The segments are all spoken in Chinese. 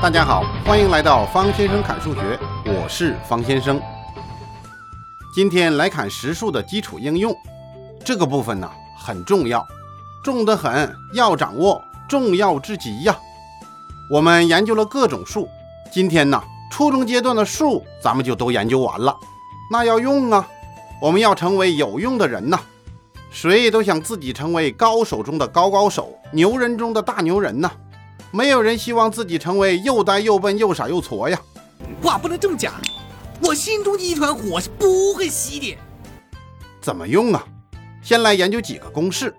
大家好，欢迎来到方先生侃数学，我是方先生。今天来侃实数的基础应用，这个部分呢很重要，重得很，要掌握，重要至极呀。我们研究了各种数，今天呢初中阶段的数咱们就都研究完了，那要用啊，我们要成为有用的人呐。谁都想自己成为高手中的高高手，牛人中的大牛人呐。没有人希望自己成为又呆又笨又傻又矬呀。话不能这么讲，我心中一团火是不会熄的。怎么用啊？先来研究几个公式，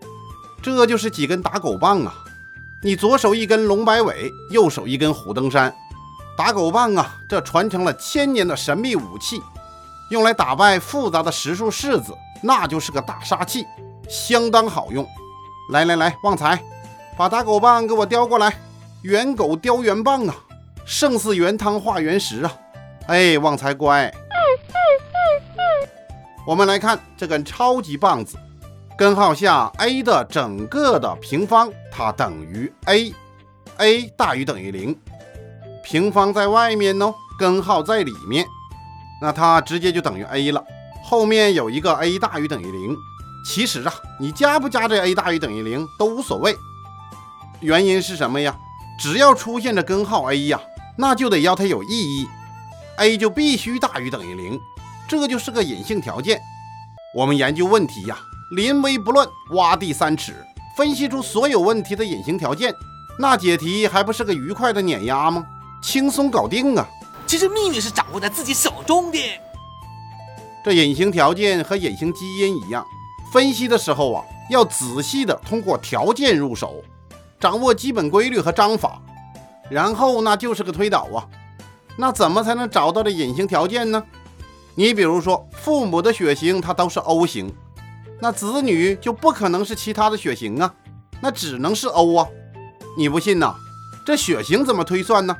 这就是几根打狗棒啊。你左手一根龙摆尾，右手一根虎登山。打狗棒啊，这传承了千年的神秘武器，用来打败复杂的实数式子，那就是个大杀器，相当好用。来来来，旺财，把打狗棒给我叼过来。圆狗叼圆棒啊，胜似圆汤化原石啊！哎，旺财乖。我们来看这根超级棒子，根号下 a 的整个的平方，它等于 a，a 大于等于零，平方在外面哦，根号在里面，那它直接就等于 a 了。后面有一个 a 大于等于零，其实啊，你加不加这 a 大于等于零都无所谓。原因是什么呀？只要出现着根号 a 呀，那就得要它有意义，a 就必须大于等于零，这就是个隐性条件。我们研究问题呀，临危不乱，挖地三尺，分析出所有问题的隐形条件，那解题还不是个愉快的碾压吗？轻松搞定啊！其实秘密是掌握在自己手中的。这隐形条件和隐形基因一样，分析的时候啊，要仔细的通过条件入手。掌握基本规律和章法，然后那就是个推导啊。那怎么才能找到这隐形条件呢？你比如说，父母的血型它都是 O 型，那子女就不可能是其他的血型啊，那只能是 O 啊。你不信呐？这血型怎么推算呢？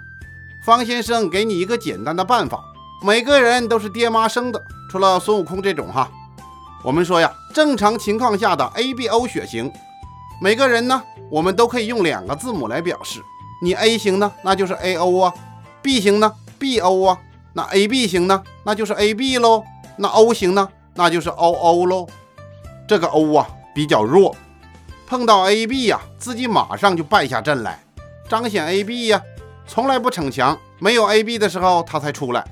方先生给你一个简单的办法：每个人都是爹妈生的，除了孙悟空这种哈。我们说呀，正常情况下的 ABO 血型。每个人呢，我们都可以用两个字母来表示。你 A 型呢，那就是 A O 啊；B 型呢，B O 啊；那 A B 型呢，那就是 A B 喽；那 O 型呢，那就是 O O 喽。这个 O 啊比较弱，碰到 A B 呀，自己马上就败下阵来，彰显 A B 呀，从来不逞强。没有 A B 的时候，他才出来。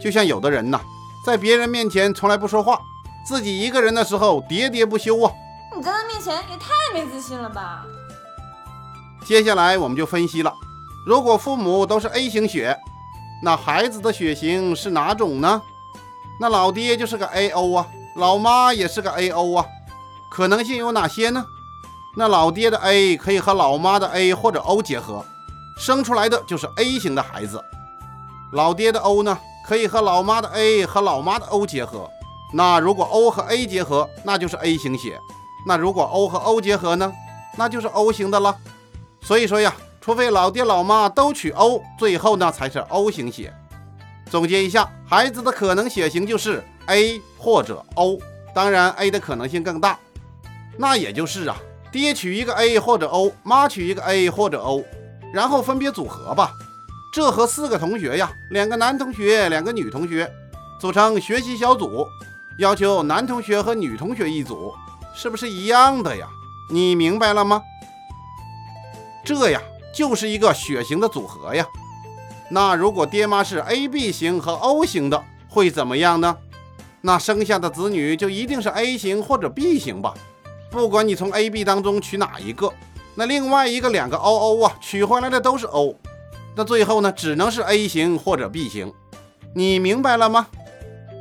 就像有的人呐，在别人面前从来不说话，自己一个人的时候喋喋不休啊。你在他面前也太没自信了吧！接下来我们就分析了，如果父母都是 A 型血，那孩子的血型是哪种呢？那老爹就是个 AO 啊，老妈也是个 AO 啊，可能性有哪些呢？那老爹的 A 可以和老妈的 A 或者 O 结合，生出来的就是 A 型的孩子。老爹的 O 呢，可以和老妈的 A 和老妈的 O 结合，那如果 O 和 A 结合，那就是 A 型血。那如果 O 和 O 结合呢？那就是 O 型的了。所以说呀，除非老爹老妈都取 O，最后呢才是 O 型血。总结一下，孩子的可能血型就是 A 或者 O，当然 A 的可能性更大。那也就是啊，爹取一个 A 或者 O，妈取一个 A 或者 O，然后分别组合吧。这和四个同学呀，两个男同学，两个女同学，组成学习小组，要求男同学和女同学一组。是不是一样的呀？你明白了吗？这呀就是一个血型的组合呀。那如果爹妈是 AB 型和 O 型的，会怎么样呢？那生下的子女就一定是 A 型或者 B 型吧？不管你从 AB 当中取哪一个，那另外一个两个 OO 啊，取回来的都是 O，那最后呢只能是 A 型或者 B 型。你明白了吗？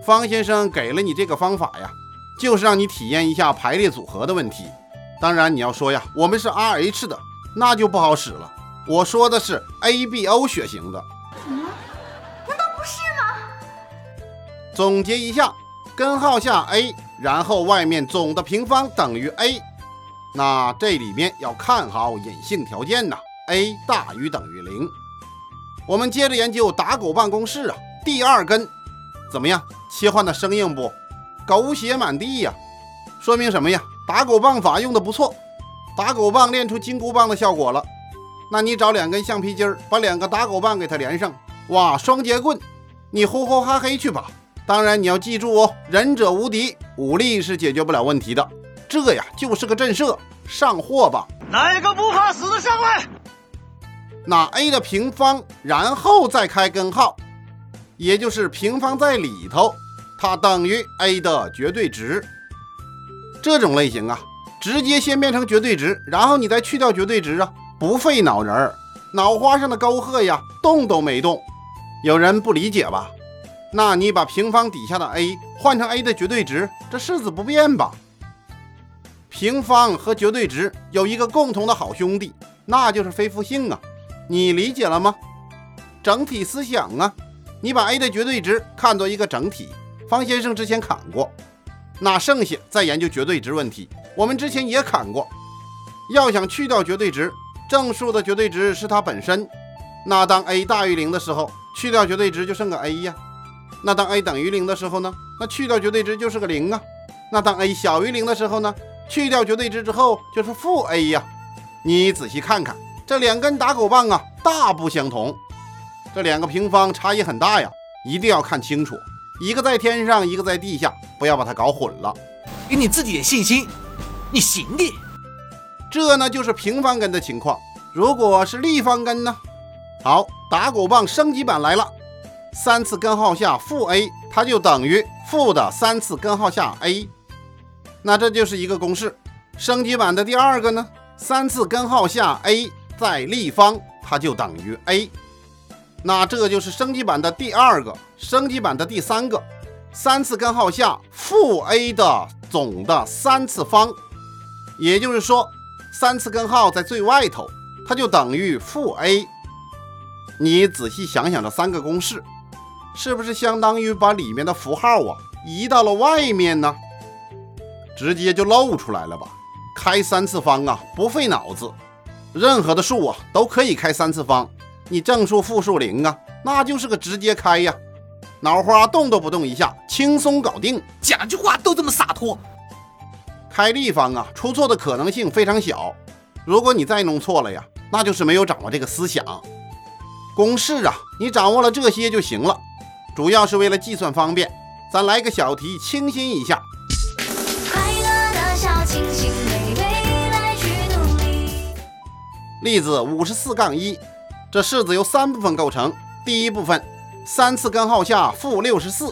方先生给了你这个方法呀。就是让你体验一下排列组合的问题。当然，你要说呀，我们是 Rh 的，那就不好使了。我说的是 ABO 血型的。嗯，难道不是吗？总结一下，根号下 A，然后外面总的平方等于 A。那这里面要看好隐性条件呐，A 大于等于零。我们接着研究打狗办公室啊，第二根怎么样？切换的生硬不？狗血满地呀，说明什么呀？打狗棒法用的不错，打狗棒练出金箍棒的效果了。那你找两根橡皮筋儿，把两个打狗棒给它连上，哇，双截棍，你呼呼哈嘿去吧。当然你要记住哦，忍者无敌，武力是解决不了问题的。这呀就是个震慑，上货吧。哪个不怕死的上来？那 a 的平方，然后再开根号，也就是平方在里头，它等于 a 的绝对值。这种类型啊，直接先变成绝对值，然后你再去掉绝对值啊，不费脑仁儿，脑花上的沟壑呀，动都没动。有人不理解吧？那你把平方底下的 a 换成 a 的绝对值，这式子不变吧？平方和绝对值有一个共同的好兄弟，那就是非负性啊。你理解了吗？整体思想啊，你把 a 的绝对值看作一个整体。方先生之前砍过，那剩下再研究绝对值问题。我们之前也砍过，要想去掉绝对值，正数的绝对值是它本身。那当 a 大于零的时候，去掉绝对值就剩个 a 呀。那当 a 等于零的时候呢？那去掉绝对值就是个零啊。那当 a 小于零的时候呢？去掉绝对值之后就是负 a 呀。你仔细看看。这两根打狗棒啊，大不相同。这两个平方差异很大呀，一定要看清楚。一个在天上，一个在地下，不要把它搞混了。给你自己的信心，你行的。这呢就是平方根的情况。如果是立方根呢？好，打狗棒升级版来了，三次根号下负 a，它就等于负的三次根号下 a。那这就是一个公式。升级版的第二个呢，三次根号下 a。在立方，它就等于 a，那这就是升级版的第二个，升级版的第三个，三次根号下负 a 的总的三次方，也就是说，三次根号在最外头，它就等于负 a。你仔细想想这三个公式，是不是相当于把里面的符号啊移到了外面呢？直接就露出来了吧？开三次方啊，不费脑子。任何的数啊都可以开三次方，你正数、负数、零啊，那就是个直接开呀，脑花动都不动一下，轻松搞定。讲句话都这么洒脱。开立方啊，出错的可能性非常小。如果你再弄错了呀，那就是没有掌握这个思想。公式啊，你掌握了这些就行了，主要是为了计算方便。咱来个小题，清新一下。快乐的小清新。美味来去努力例子五十四杠一，这式子由三部分构成。第一部分，三次根号下负六十四，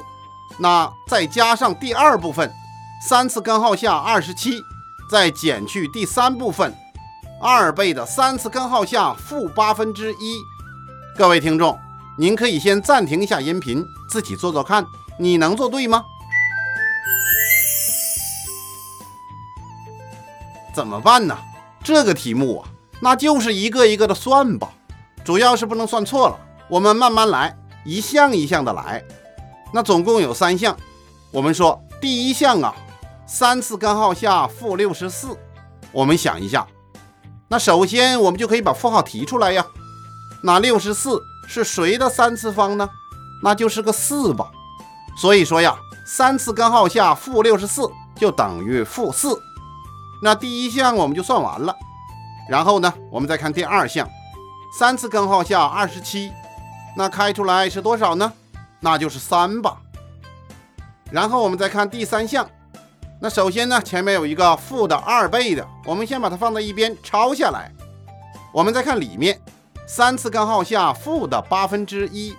那再加上第二部分，三次根号下二十七，再减去第三部分，二倍的三次根号下负八分之一。各位听众，您可以先暂停一下音频，自己做做看，你能做对吗？怎么办呢？这个题目啊。那就是一个一个的算吧，主要是不能算错了。我们慢慢来，一项一项的来。那总共有三项。我们说第一项啊，三次根号下负六十四。我们想一下，那首先我们就可以把负号提出来呀。那六十四是谁的三次方呢？那就是个四吧。所以说呀，三次根号下负六十四就等于负四。那第一项我们就算完了。然后呢，我们再看第二项，三次根号下二十七，那开出来是多少呢？那就是三吧。然后我们再看第三项，那首先呢，前面有一个负的二倍的，我们先把它放在一边抄下来。我们再看里面，三次根号下负的八分之一，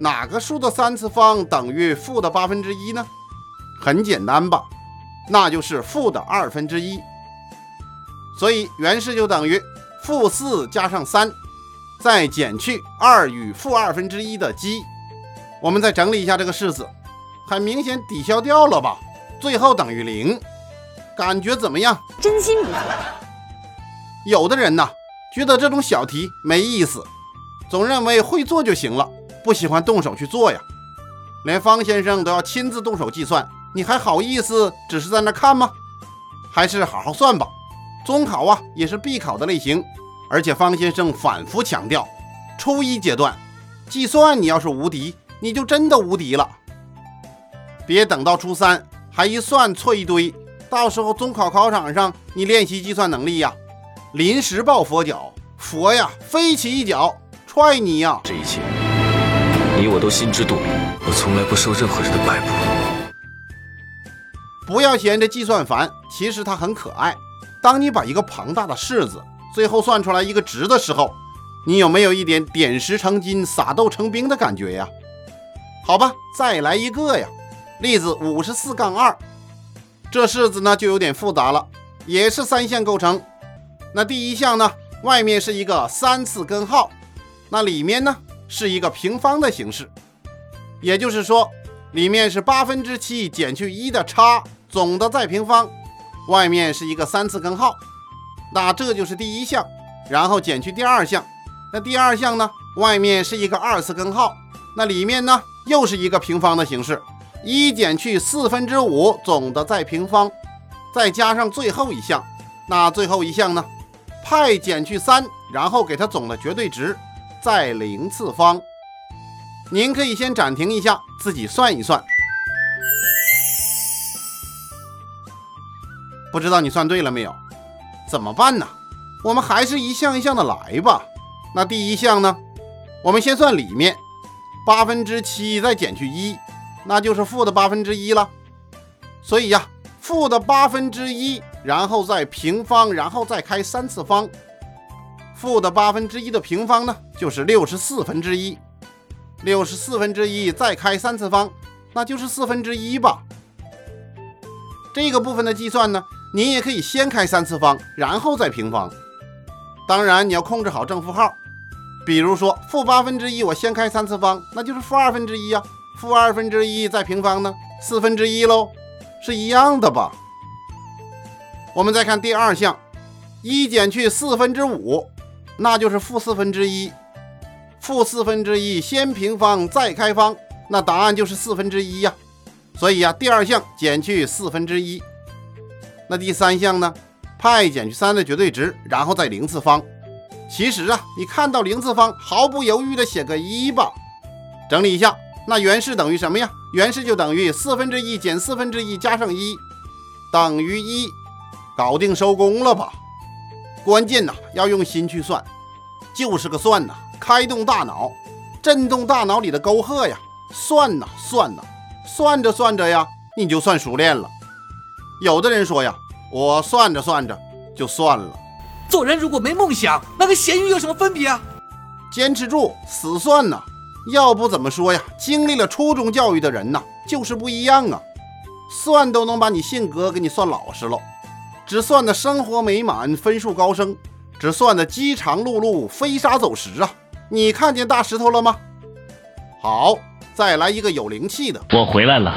哪个数的三次方等于负的八分之一呢？很简单吧，那就是负的二分之一。所以原式就等于负四加上三，再减去二与负二分之一的积。我们再整理一下这个式子，很明显抵消掉了吧？最后等于零，感觉怎么样？真心不错。有的人呢，觉得这种小题没意思，总认为会做就行了，不喜欢动手去做呀。连方先生都要亲自动手计算，你还好意思只是在那看吗？还是好好算吧。中考啊，也是必考的类型，而且方先生反复强调，初一阶段计算你要是无敌，你就真的无敌了。别等到初三还一算错一堆，到时候中考考场上你练习计算能力呀，临时抱佛脚，佛呀飞起一脚踹你呀！这一切，你我都心知肚明。我从来不受任何人的摆布。不要嫌这计算烦，其实它很可爱。当你把一个庞大的式子最后算出来一个值的时候，你有没有一点点石成金、撒豆成兵的感觉呀？好吧，再来一个呀。例子五十四杠二，这式子呢就有点复杂了，也是三项构成。那第一项呢，外面是一个三次根号，那里面呢是一个平方的形式，也就是说，里面是八分之七减去一的差，总的再平方，外面是一个三次根号，那这就是第一项，然后减去第二项，那第二项呢，外面是一个二次根号，那里面呢又是一个平方的形式。一减去四分之五总的再平方，再加上最后一项，那最后一项呢？派减去三，然后给它总的绝对值，再零次方。您可以先暂停一下，自己算一算。不知道你算对了没有？怎么办呢？我们还是一项一项的来吧。那第一项呢？我们先算里面，八分之七再减去一。那就是负的八分之一了，所以呀，负的八分之一，然后再平方，然后再开三次方。负的八分之一的平方呢，就是六十四分之一。六十四分之一再开三次方，那就是四分之一吧。这个部分的计算呢，你也可以先开三次方，然后再平方。当然，你要控制好正负号。比如说，负八分之一，我先开三次方，那就是负二分之一呀。负二分之一再平方呢？四分之一喽，是一样的吧？我们再看第二项，一减去四分之五，那就是负四分之一。负四分之一先平方再开方，那答案就是四分之一呀。所以呀，第二项减去四分之一。那第三项呢？派减去三的绝对值，然后再零次方。其实啊，你看到零次方，毫不犹豫的写个一吧。整理一下。那原式等于什么呀？原式就等于四分之一减四分之一加上一，等于一，搞定收工了吧？关键呐，要用心去算，就是个算呐，开动大脑，震动大脑里的沟壑呀，算呐算呐，算着算着呀，你就算熟练了。有的人说呀，我算着算着就算了。做人如果没梦想，那跟咸鱼有什么分别啊？坚持住，死算呐！要不怎么说呀？经历了初中教育的人呐，就是不一样啊！算都能把你性格给你算老实了，只算的生活美满，分数高升，只算的饥肠辘辘，飞沙走石啊！你看见大石头了吗？好，再来一个有灵气的。我回来了。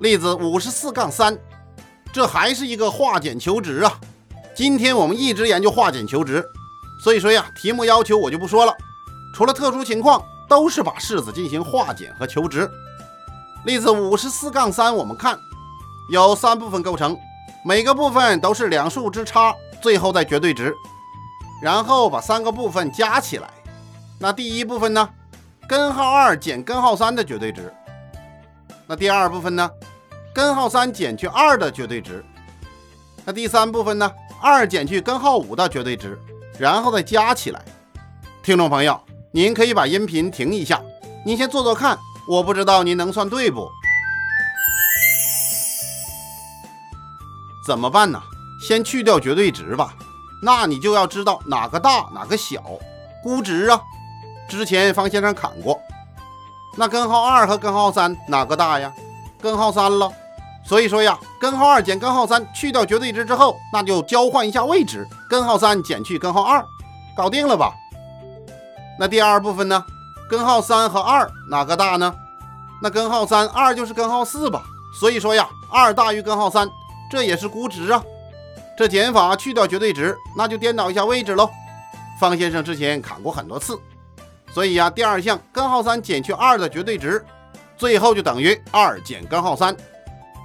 例子五十四杠三，这还是一个化简求值啊！今天我们一直研究化简求值，所以说呀，题目要求我就不说了。除了特殊情况，都是把式子进行化简和求值。例子五十四杠三，我们看有三部分构成，每个部分都是两数之差，最后再绝对值，然后把三个部分加起来。那第一部分呢，根号二减根号三的绝对值。那第二部分呢，根号三减去二的绝对值。那第三部分呢，二减去根号五的绝对值，然后再加起来。听众朋友。您可以把音频停一下，您先做做看，我不知道您能算对不？怎么办呢？先去掉绝对值吧，那你就要知道哪个大哪个小，估值啊。之前方先生砍过，那根号二和根号三哪个大呀？根号三了。所以说呀，根号二减根号三去掉绝对值之后，那就交换一下位置，根号三减去根号二，搞定了吧？那第二部分呢？根号三和二哪个大呢？那根号三二就是根号四吧。所以说呀，二大于根号三，这也是估值啊。这减法去掉绝对值，那就颠倒一下位置喽。方先生之前砍过很多次，所以呀，第二项根号三减去二的绝对值，最后就等于二减根号三，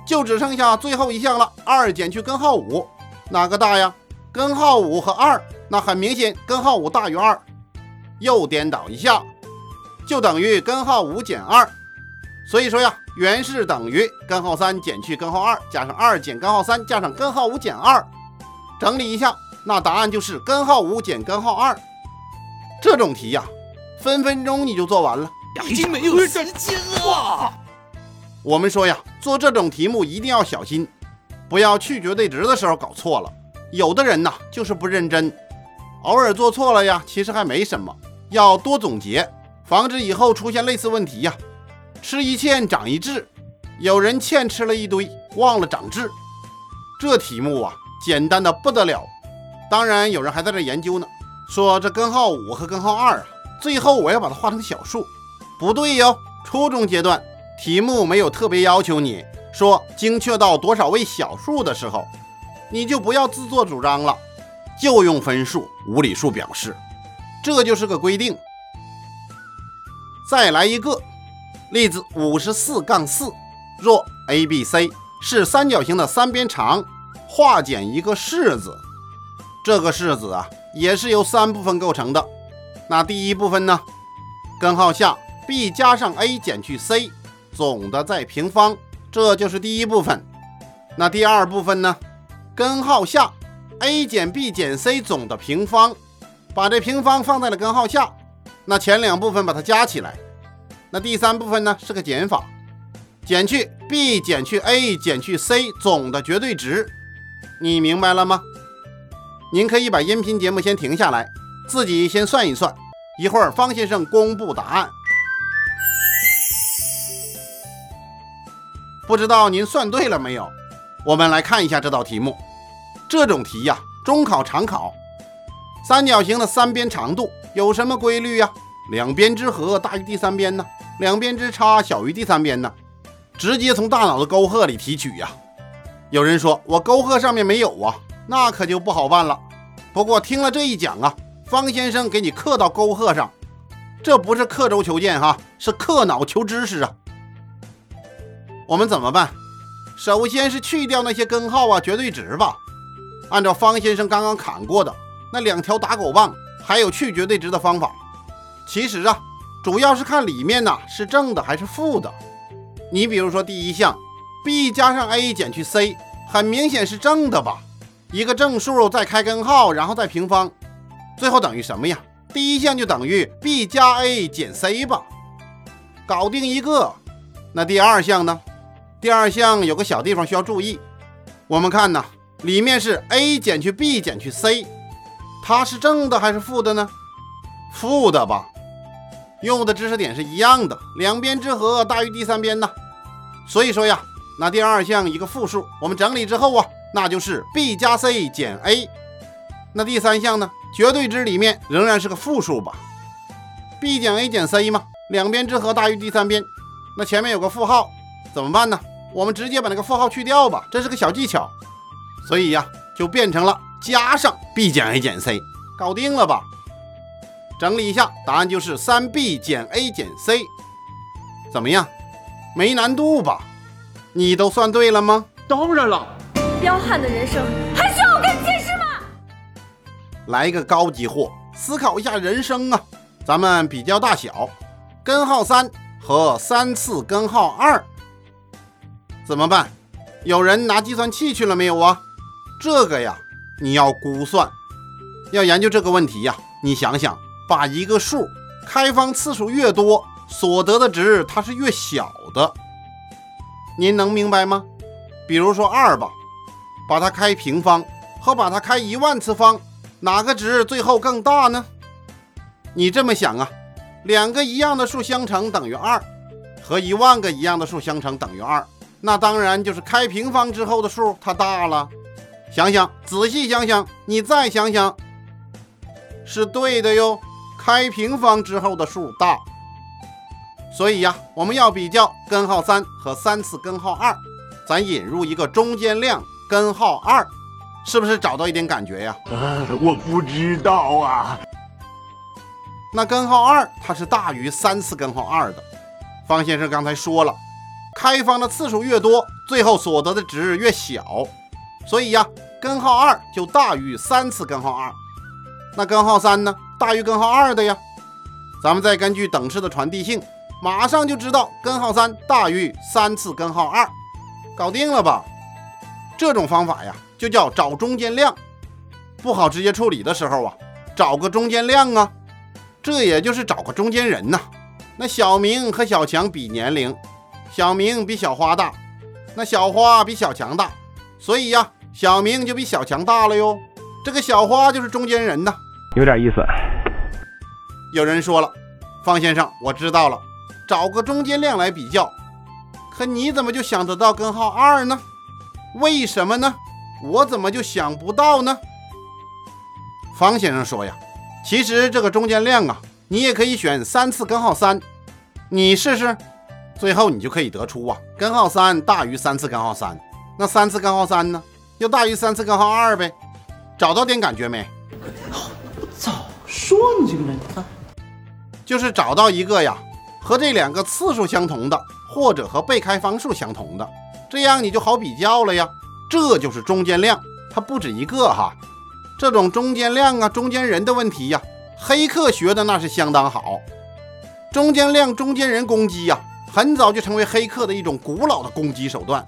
就只剩下最后一项了。二减去根号五，哪个大呀？根号五和二，那很明显根号五大于二。又颠倒一下，就等于根号五减二。所以说呀，原式等于根号三减去根号二，加上二减根号三，加上根号五减二。整理一下，那答案就是根号五减根号二。这种题呀，分分钟你就做完了。已经没有时间了。我们说呀，做这种题目一定要小心，不要去绝对值的时候搞错了。有的人呐，就是不认真，偶尔做错了呀，其实还没什么。要多总结，防止以后出现类似问题呀。吃一堑长一智，有人欠吃了一堆，忘了长智。这题目啊，简单的不得了。当然，有人还在这研究呢，说这根号五和根号二啊，最后我要把它画成小数。不对哟，初中阶段题目没有特别要求你说精确到多少位小数的时候，你就不要自作主张了，就用分数、无理数表示，这就是个规定。再来一个例子：五十四杠四，若 a、b、c 是三角形的三边长，画减一个式子，这个式子啊也是由三部分构成的。那第一部分呢，根号下。B 加上 a 减去 c 总的再平方，这就是第一部分。那第二部分呢？根号下 a 减 b 减 c 总的平方，把这平方放在了根号下。那前两部分把它加起来。那第三部分呢？是个减法，减去 b 减去 a 减去 c 总的绝对值。你明白了吗？您可以把音频节目先停下来，自己先算一算。一会儿方先生公布答案。不知道您算对了没有？我们来看一下这道题目。这种题呀，中考常考。三角形的三边长度有什么规律呀？两边之和大于第三边呢？两边之差小于第三边呢？直接从大脑的沟壑里提取呀。有人说我沟壑上面没有啊，那可就不好办了。不过听了这一讲啊，方先生给你刻到沟壑上，这不是刻舟求剑哈，是刻脑求知识啊。我们怎么办？首先是去掉那些根号啊、绝对值吧。按照方先生刚刚砍过的那两条打狗棒，还有去绝对值的方法。其实啊，主要是看里面呢是正的还是负的。你比如说第一项，b 加上 a 减去 c，很明显是正的吧？一个正数再开根号，然后再平方，最后等于什么呀？第一项就等于 b 加 a 减 c 吧，搞定一个。那第二项呢？第二项有个小地方需要注意，我们看呢，里面是 a 减去 b 减去 c，它是正的还是负的呢？负的吧，用的知识点是一样的，两边之和大于第三边呢。所以说呀，那第二项一个负数，我们整理之后啊，那就是 b 加 c 减 a。那第三项呢，绝对值里面仍然是个负数吧？b 减 a 减 c 嘛，两边之和大于第三边，那前面有个负号，怎么办呢？我们直接把那个负号去掉吧，这是个小技巧，所以呀，就变成了加上 b 减 a 减 c，搞定了吧？整理一下，答案就是三 b 减 a 减 c，怎么样？没难度吧？你都算对了吗？当然了。彪悍的人生还需要我跟你解释吗？来个高级货，思考一下人生啊！咱们比较大小，根号三和三次根号二。怎么办？有人拿计算器去了没有啊？这个呀，你要估算，要研究这个问题呀。你想想，把一个数开方次数越多，所得的值它是越小的。您能明白吗？比如说二吧，把它开平方和把它开一万次方，哪个值最后更大呢？你这么想啊，两个一样的数相乘等于二，和一万个一样的数相乘等于二。那当然就是开平方之后的数它大了，想想仔细想想，你再想想，是对的哟。开平方之后的数大，所以呀，我们要比较根号三和三次根号二，咱引入一个中间量根号二，是不是找到一点感觉呀？啊，我不知道啊。那根号二它是大于三次根号二的，方先生刚才说了。开方的次数越多，最后所得的值越小，所以呀，根号二就大于三次根号二。那根号三呢，大于根号二的呀。咱们再根据等式的传递性，马上就知道根号三大于三次根号二，搞定了吧？这种方法呀，就叫找中间量。不好直接处理的时候啊，找个中间量啊，这也就是找个中间人呐。那小明和小强比年龄，小明比小花大，那小花比小强大，所以呀，小明就比小强大了哟。这个小花就是中间人呐，有点意思。有人说了，方先生，我知道了，找个中间量来比较。可你怎么就想得到根号二呢？为什么呢？我怎么就想不到呢？方先生说呀，其实这个中间量啊，你也可以选三次根号三，你试试，最后你就可以得出啊，根号三大于三次根号三，那三次根号三呢，又大于三次根号二呗。找到点感觉没？我早说你这个人，啊，就是找到一个呀，和这两个次数相同的，或者和被开方数相同的，这样你就好比较了呀。这就是中间量，它不止一个哈。这种中间量啊，中间人的问题呀，黑客学的那是相当好。中间量、中间人攻击呀，很早就成为黑客的一种古老的攻击手段，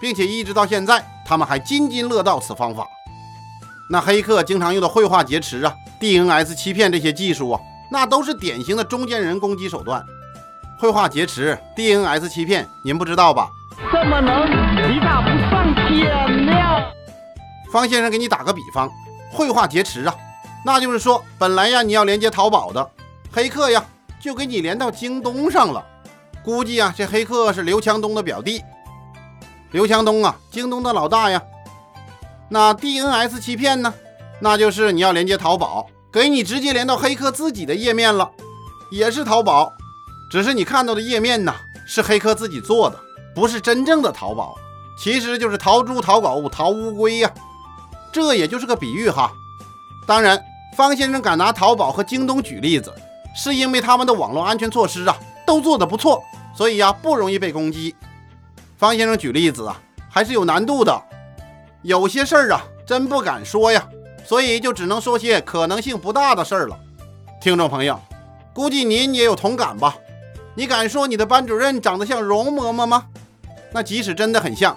并且一直到现在，他们还津津乐道此方法。那黑客经常用的绘画劫持啊、DNS 欺骗这些技术啊，那都是典型的中间人攻击手段。绘画劫持、DNS 欺骗，您不知道吧？这么能，你咋不上天呢？方先生给你打个比方。绘画劫持啊，那就是说，本来呀你要连接淘宝的，黑客呀就给你连到京东上了。估计啊这黑客是刘强东的表弟，刘强东啊京东的老大呀。那 DNS 欺骗呢，那就是你要连接淘宝，给你直接连到黑客自己的页面了，也是淘宝，只是你看到的页面呢是黑客自己做的，不是真正的淘宝，其实就是淘猪、淘狗、淘乌龟呀。这也就是个比喻哈，当然，方先生敢拿淘宝和京东举例子，是因为他们的网络安全措施啊都做得不错，所以呀不容易被攻击。方先生举例子啊还是有难度的，有些事儿啊真不敢说呀，所以就只能说些可能性不大的事儿了。听众朋友，估计您也有同感吧？你敢说你的班主任长得像容嬷嬷吗？那即使真的很像。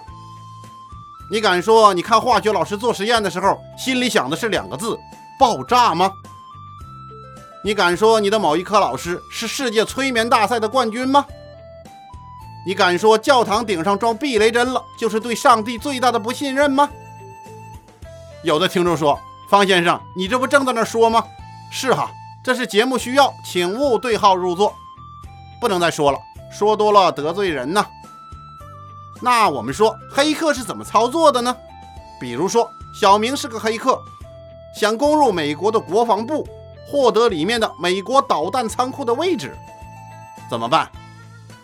你敢说你看化学老师做实验的时候，心里想的是两个字“爆炸”吗？你敢说你的某一科老师是世界催眠大赛的冠军吗？你敢说教堂顶上装避雷针了，就是对上帝最大的不信任吗？有的听众说：“方先生，你这不正在那说吗？”是哈，这是节目需要，请勿对号入座，不能再说了，说多了得罪人呐。那我们说黑客是怎么操作的呢？比如说，小明是个黑客，想攻入美国的国防部，获得里面的美国导弹仓库的位置，怎么办？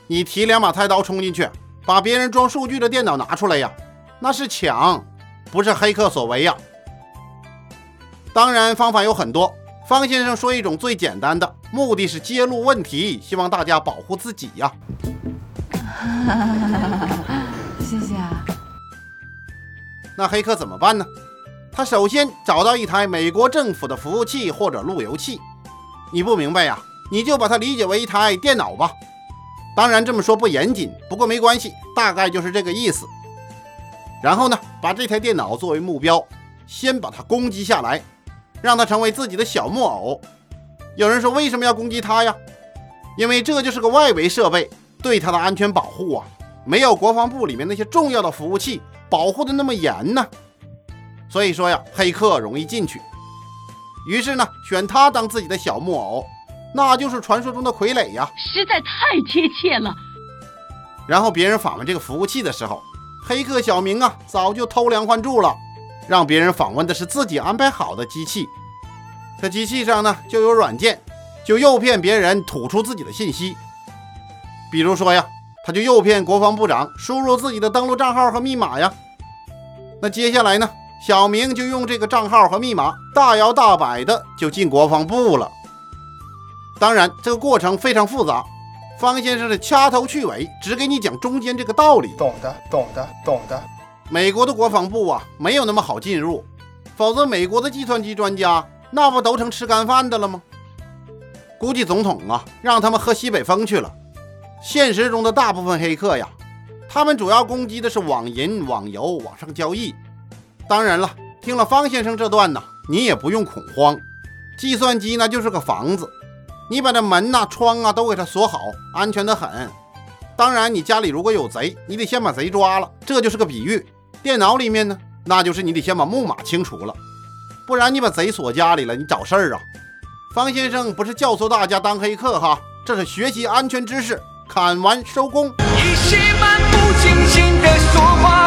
你提两把菜刀冲进去，把别人装数据的电脑拿出来呀？那是抢，不是黑客所为呀。当然，方法有很多。方先生说一种最简单的，目的是揭露问题，希望大家保护自己呀。谢谢啊。那黑客怎么办呢？他首先找到一台美国政府的服务器或者路由器。你不明白呀？你就把它理解为一台电脑吧。当然这么说不严谨，不过没关系，大概就是这个意思。然后呢，把这台电脑作为目标，先把它攻击下来，让它成为自己的小木偶。有人说为什么要攻击它呀？因为这就是个外围设备，对它的安全保护啊。没有国防部里面那些重要的服务器保护的那么严呢，所以说呀，黑客容易进去。于是呢，选他当自己的小木偶，那就是传说中的傀儡呀，实在太贴切了。然后别人访问这个服务器的时候，黑客小明啊，早就偷梁换柱了，让别人访问的是自己安排好的机器。这机器上呢，就有软件，就诱骗别人吐出自己的信息，比如说呀。他就诱骗国防部长输入自己的登录账号和密码呀。那接下来呢？小明就用这个账号和密码大摇大摆的就进国防部了。当然，这个过程非常复杂。方先生是掐头去尾，只给你讲中间这个道理。懂的，懂的，懂的。美国的国防部啊，没有那么好进入，否则美国的计算机专家那不都成吃干饭的了吗？估计总统啊，让他们喝西北风去了。现实中的大部分黑客呀，他们主要攻击的是网银、网游、网上交易。当然了，听了方先生这段呢，你也不用恐慌。计算机那就是个房子，你把这门呐、窗啊都给它锁好，安全的很。当然，你家里如果有贼，你得先把贼抓了，这就是个比喻。电脑里面呢，那就是你得先把木马清除了，不然你把贼锁家里了，你找事儿啊。方先生不是教唆大家当黑客哈，这是学习安全知识。砍完收工。你是吗？